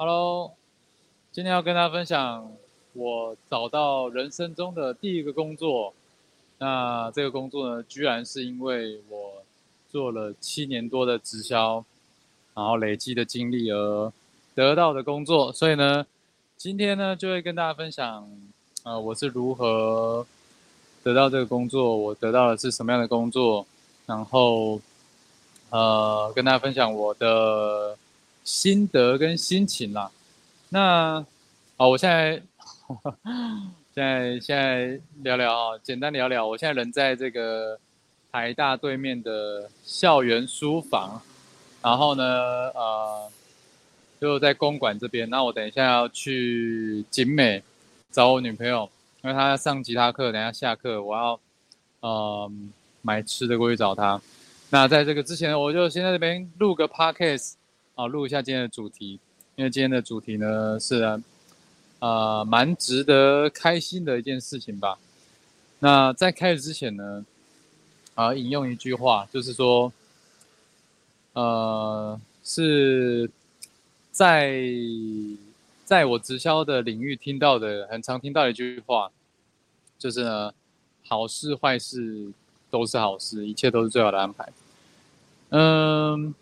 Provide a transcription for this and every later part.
Hello，今天要跟大家分享我找到人生中的第一个工作。那这个工作呢，居然是因为我做了七年多的直销，然后累积的经历而得到的工作。所以呢，今天呢就会跟大家分享，呃，我是如何得到这个工作，我得到的是什么样的工作，然后呃，跟大家分享我的。心得跟心情啦，那好，我现在现在现在聊聊啊，简单聊聊。我现在人在这个台大对面的校园书房，然后呢，呃，就在公馆这边。那我等一下要去景美找我女朋友，因为她要上吉他课，等下下课我要呃买吃的过去找她。那在这个之前，我就先在这边录个 podcast。好，录一下今天的主题，因为今天的主题呢是，呃，蛮值得开心的一件事情吧。那在开始之前呢，啊，引用一句话，就是说，呃，是在在我直销的领域听到的，很常听到的一句话，就是呢，好事坏事都是好事，一切都是最好的安排。嗯。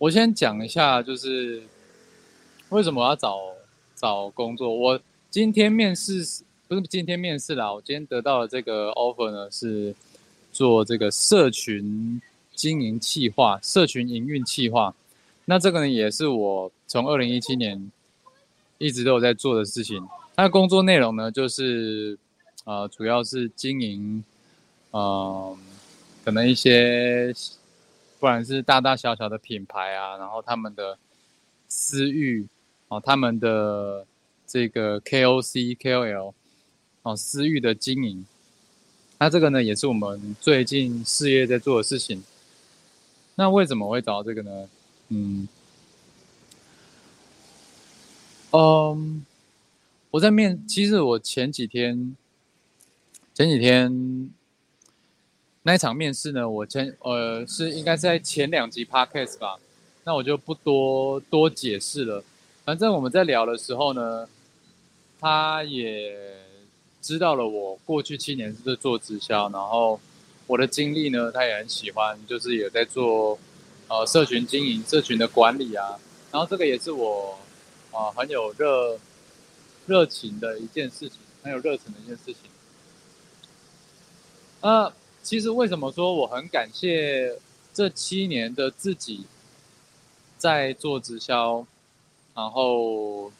我先讲一下，就是为什么我要找找工作。我今天面试不是今天面试啦，我今天得到的这个 offer 呢是做这个社群经营企划、社群营运企划。那这个呢也是我从二零一七年一直都有在做的事情。它的工作内容呢就是呃主要是经营，嗯，可能一些。不然是大大小小的品牌啊，然后他们的私域哦，他们的这个 KOC、KOL 哦，私域的经营，那这个呢也是我们最近事业在做的事情。那为什么会找到这个呢？嗯，嗯，我在面，其实我前几天，前几天。那一场面试呢，我前呃是应该是在前两集 podcast 吧，那我就不多多解释了。反正我们在聊的时候呢，他也知道了我过去七年是在做直销，然后我的经历呢，他也很喜欢，就是也在做呃社群经营、社群的管理啊。然后这个也是我啊很有热热情的一件事情，很有热忱的一件事情。呃。其实为什么说我很感谢这七年的自己在做直销，然后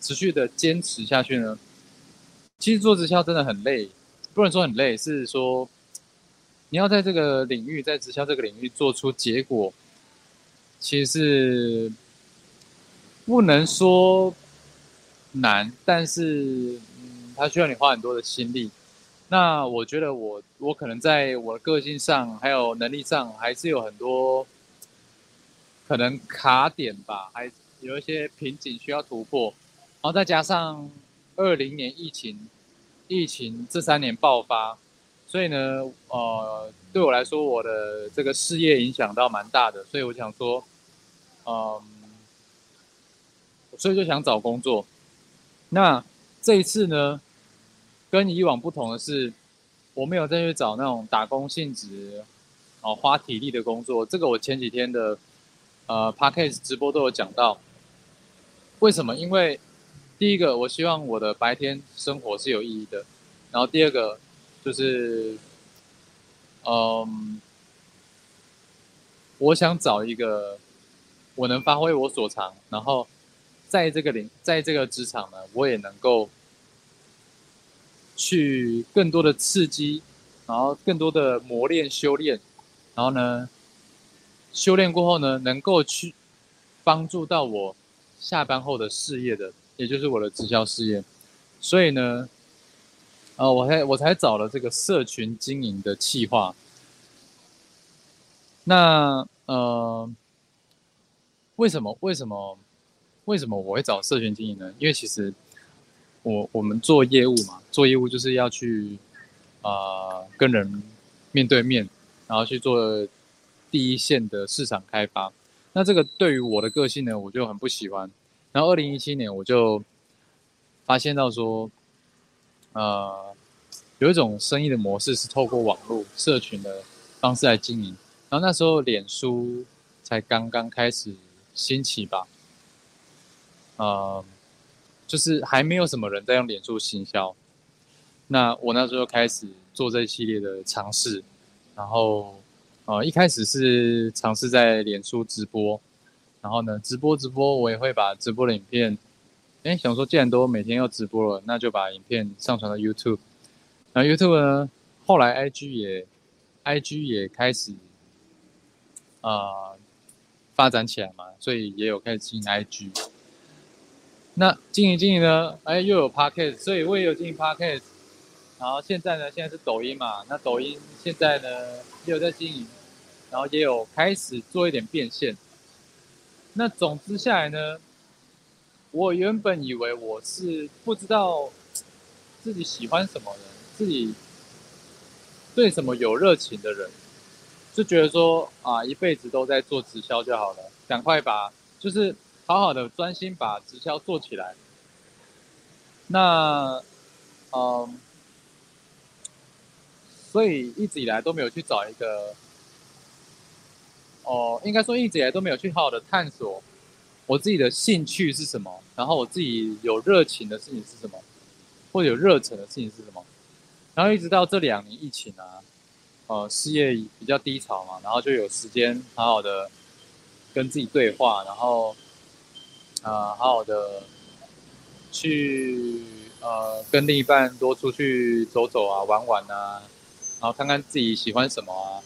持续的坚持下去呢？其实做直销真的很累，不能说很累，是说你要在这个领域，在直销这个领域做出结果，其实是不能说难，但是嗯，它需要你花很多的心力。那我觉得我我可能在我的个性上还有能力上还是有很多可能卡点吧，还有一些瓶颈需要突破。然后再加上二零年疫情，疫情这三年爆发，所以呢，呃，对我来说我的这个事业影响到蛮大的，所以我想说，嗯，所以就想找工作。那这一次呢？跟以往不同的是，我没有再去找那种打工性质，哦，花体力的工作。这个我前几天的呃 podcast 直播都有讲到。为什么？因为第一个，我希望我的白天生活是有意义的。然后第二个就是，嗯，我想找一个我能发挥我所长，然后在这个领，在这个职场呢，我也能够。去更多的刺激，然后更多的磨练修炼，然后呢，修炼过后呢，能够去帮助到我下班后的事业的，也就是我的直销事业。所以呢，呃，我才我才找了这个社群经营的企划。那呃，为什么为什么为什么我会找社群经营呢？因为其实。我我们做业务嘛，做业务就是要去，啊，跟人面对面，然后去做第一线的市场开发。那这个对于我的个性呢，我就很不喜欢。然后二零一七年我就发现到说，呃，有一种生意的模式是透过网络社群的方式来经营。然后那时候脸书才刚刚开始兴起吧，呃，就是还没有什么人在用脸书行销。那我那时候开始做这一系列的尝试，然后。呃，一开始是尝试在脸书直播，然后呢，直播直播，我也会把直播的影片，哎，想说既然都每天要直播了，那就把影片上传到 YouTube。那 YouTube 呢，后来 IG 也，IG 也开始，呃，发展起来嘛，所以也有开始经营 IG。那经营经营呢，哎，又有 Podcast，所以我也有经营 Podcast。然后现在呢，现在是抖音嘛，那抖音现在呢也有在经营，然后也有开始做一点变现。那总之下来呢，我原本以为我是不知道自己喜欢什么的，自己对什么有热情的人，就觉得说啊，一辈子都在做直销就好了，赶快把就是好好的专心把直销做起来。那，嗯。所以一直以来都没有去找一个，哦，应该说一直以来都没有去好好的探索我自己的兴趣是什么，然后我自己有热情的事情是什么，或者有热忱的事情是什么，然后一直到这两年疫情啊，呃，事业比较低潮嘛，然后就有时间好好的跟自己对话，然后啊，好好的去呃跟另一半多出去走走啊，玩玩啊。然后看看自己喜欢什么啊？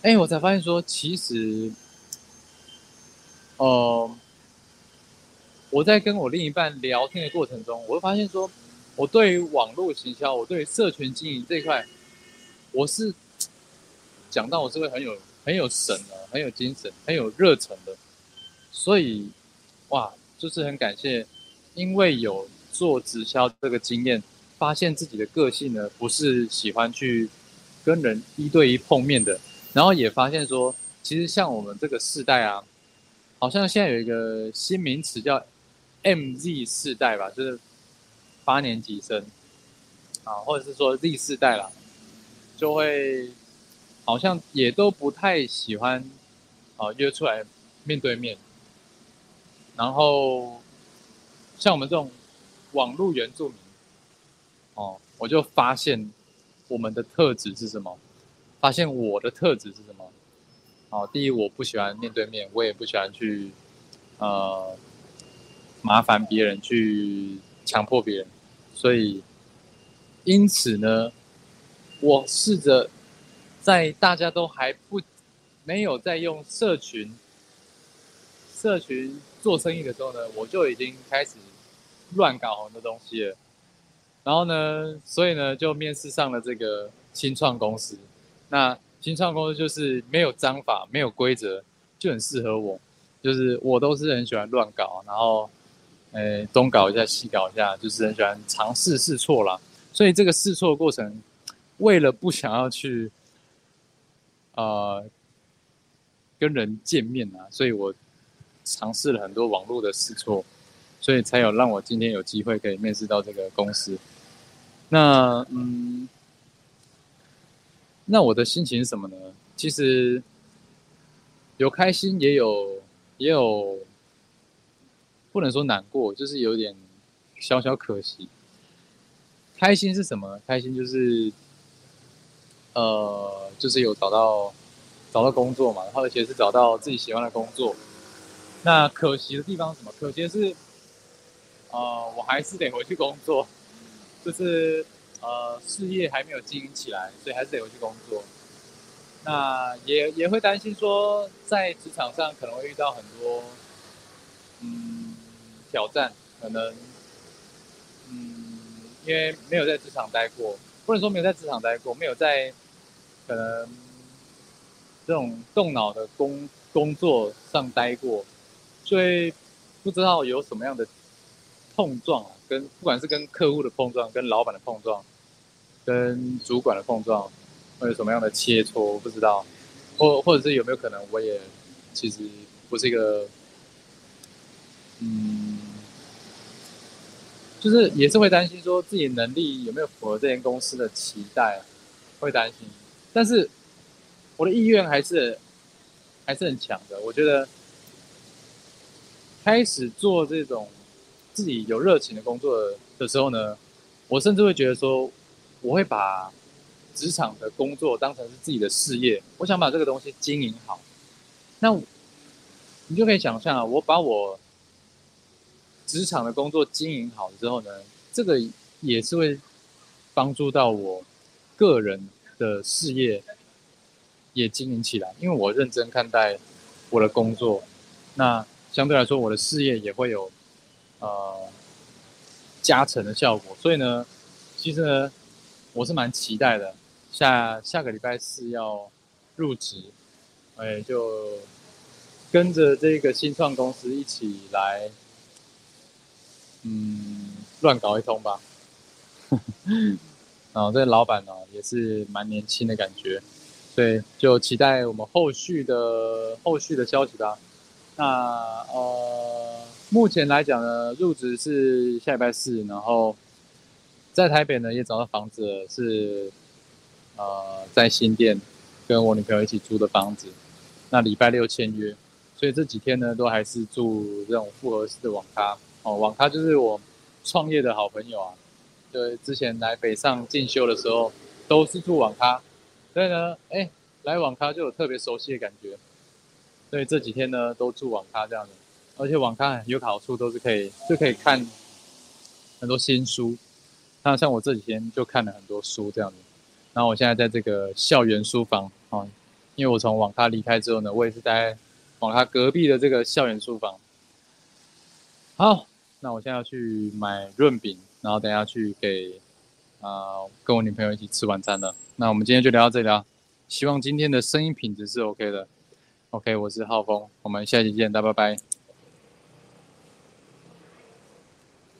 哎，我才发现说，其实，呃，我在跟我另一半聊天的过程中，我会发现说，我对于网络行销，我对于社群经营这一块，我是讲到我是会很有很有神的，很有精神，很有热忱的。所以，哇，就是很感谢，因为有做直销这个经验，发现自己的个性呢，不是喜欢去。跟人一对一碰面的，然后也发现说，其实像我们这个世代啊，好像现在有一个新名词叫 “MZ 世代”吧，就是八年级生啊，或者是说 Z 世代啦，就会好像也都不太喜欢啊约出来面对面，然后像我们这种网络原住民哦，我就发现。我们的特质是什么？发现我的特质是什么？哦，第一，我不喜欢面对面，我也不喜欢去呃麻烦别人，去强迫别人。所以，因此呢，我试着在大家都还不没有在用社群社群做生意的时候呢，我就已经开始乱搞很多东西了。然后呢，所以呢，就面试上了这个新创公司。那新创公司就是没有章法，没有规则，就很适合我。就是我都是很喜欢乱搞，然后，诶，东搞一下，西搞一下，就是很喜欢尝试试错啦。所以这个试错过程，为了不想要去，呃，跟人见面啊，所以我尝试了很多网络的试错，所以才有让我今天有机会可以面试到这个公司。那嗯，那我的心情是什么呢？其实有开心，也有也有，不能说难过，就是有点小小可惜。开心是什么？开心就是，呃，就是有找到找到工作嘛，然后而且是找到自己喜欢的工作。那可惜的地方什么？可惜的是，呃，我还是得回去工作。就是呃事业还没有经营起来，所以还是得回去工作。那也也会担心说，在职场上可能会遇到很多嗯挑战，可能嗯因为没有在职场待过，不能说没有在职场待过，没有在可能这种动脑的工工作上待过，所以不知道有什么样的碰撞啊。跟不管是跟客户的碰撞，跟老板的碰撞，跟主管的碰撞，会有什么样的切磋？不知道，或或者是有没有可能，我也其实不是一个，嗯，就是也是会担心说自己能力有没有符合这间公司的期待，会担心。但是我的意愿还是还是很强的。我觉得开始做这种自己有热情的工作的时候呢，我甚至会觉得说，我会把职场的工作当成是自己的事业，我想把这个东西经营好。那你就可以想象啊，我把我职场的工作经营好之后呢，这个也是会帮助到我个人的事业也经营起来，因为我认真看待我的工作，那相对来说我的事业也会有呃加成的效果。所以呢，其实呢，我是蛮期待的，下下个礼拜四要入职。哎，就跟着这个新创公司一起来，嗯，乱搞一通吧。然 后这个老板呢，也是蛮年轻的感觉，所以就期待我们后续的后续的消息吧。那呃，目前来讲呢，入职是下礼拜四，然后在台北呢也找到房子，是呃在新店跟我女朋友一起租的房子。那礼拜六签约，所以这几天呢都还是住这种复合式的网咖哦。网咖就是我创业的好朋友啊，对，之前来北上进修的时候都是住网咖，所以呢，哎，来网咖就有特别熟悉的感觉。所以这几天呢都住网咖这样子，而且网咖有好处都是可以就可以看很多新书。那像我这几天就看了很多书这样子，然后我现在在这个校园书房哦。因为我从网咖离开之后呢，我也是在网咖隔壁的这个校园书房。好，那我现在要去买润饼，然后等下去给啊跟我女朋友一起吃晚餐了。那我们今天就聊到这里啊，希望今天的声音品质是 OK 的。OK，我是浩峰，我们下期见，大家拜拜。